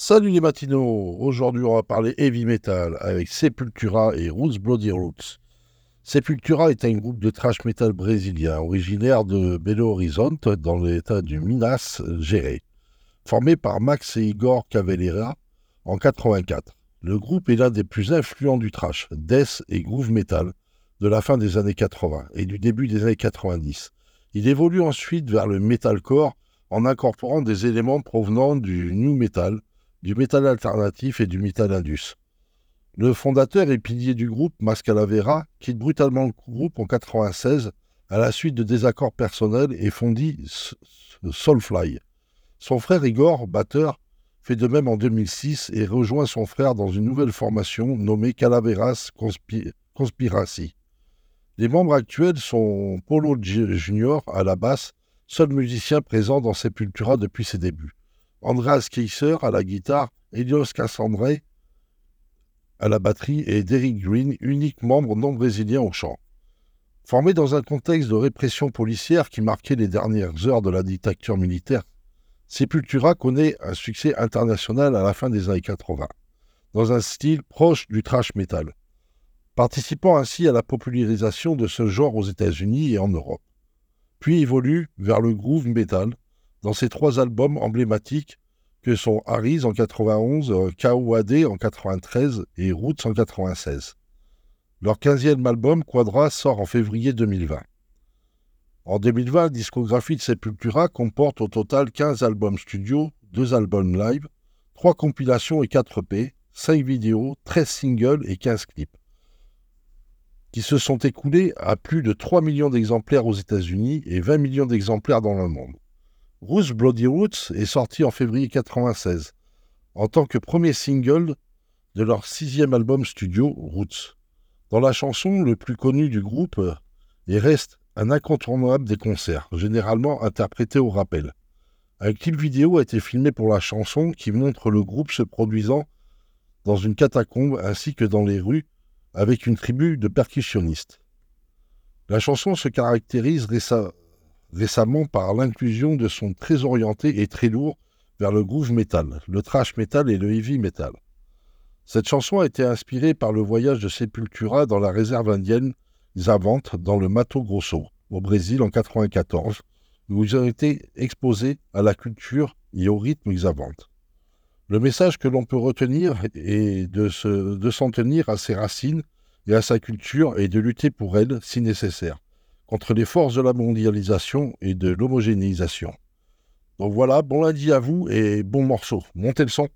Salut les matinos Aujourd'hui on va parler heavy metal avec Sepultura et Roots Bloody Roots. Sepultura est un groupe de thrash metal brésilien originaire de Belo Horizonte dans l'état du Minas Gerais, formé par Max et Igor Cavalera en 84. Le groupe est l'un des plus influents du thrash, death et groove metal de la fin des années 80 et du début des années 90. Il évolue ensuite vers le metalcore en incorporant des éléments provenant du new metal, du métal alternatif et du métal indus. Le fondateur et pilier du groupe, Mascalavera, quitte brutalement le groupe en 1996 à la suite de désaccords personnels et fondit Soulfly. Son frère Igor, batteur, fait de même en 2006 et rejoint son frère dans une nouvelle formation nommée Calaveras Conspiracy. Les membres actuels sont Polo Junior à la basse, seul musicien présent dans Sepultura depuis ses débuts. Andreas Keiser à la guitare, Elios Cassandre à la batterie et Derek Green, unique membre non brésilien au chant. Formé dans un contexte de répression policière qui marquait les dernières heures de la dictature militaire, Sepultura connaît un succès international à la fin des années 80, dans un style proche du thrash metal, participant ainsi à la popularisation de ce genre aux États-Unis et en Europe. Puis évolue vers le groove metal, dans ses trois albums emblématiques que sont Harris en 91, KOAD en 93 et Roots en 96. Leur 15e album, Quadra, sort en février 2020. En 2020, la discographie de Sepultura comporte au total 15 albums studio, 2 albums live, 3 compilations et 4 EP, 5 vidéos, 13 singles et 15 clips, qui se sont écoulés à plus de 3 millions d'exemplaires aux États-Unis et 20 millions d'exemplaires dans le monde. Rouge Bloody Roots est sorti en février 1996 en tant que premier single de leur sixième album studio Roots. Dans la chanson le plus connu du groupe, et reste un incontournable des concerts, généralement interprété au rappel. Un clip vidéo a été filmé pour la chanson qui montre le groupe se produisant dans une catacombe ainsi que dans les rues avec une tribu de percussionnistes. La chanson se caractérise récemment par l'inclusion de sons très orientés et très lourds vers le groove metal, le thrash metal et le heavy metal. Cette chanson a été inspirée par le voyage de Sepultura dans la réserve indienne Zavante dans le Mato Grosso, au Brésil en 1994, où ils ont été exposés à la culture et au rythme Zavante. Le message que l'on peut retenir est de s'en tenir à ses racines et à sa culture et de lutter pour elle si nécessaire contre les forces de la mondialisation et de l'homogénéisation. Donc voilà, bon lundi à vous et bon morceau. Montez le son.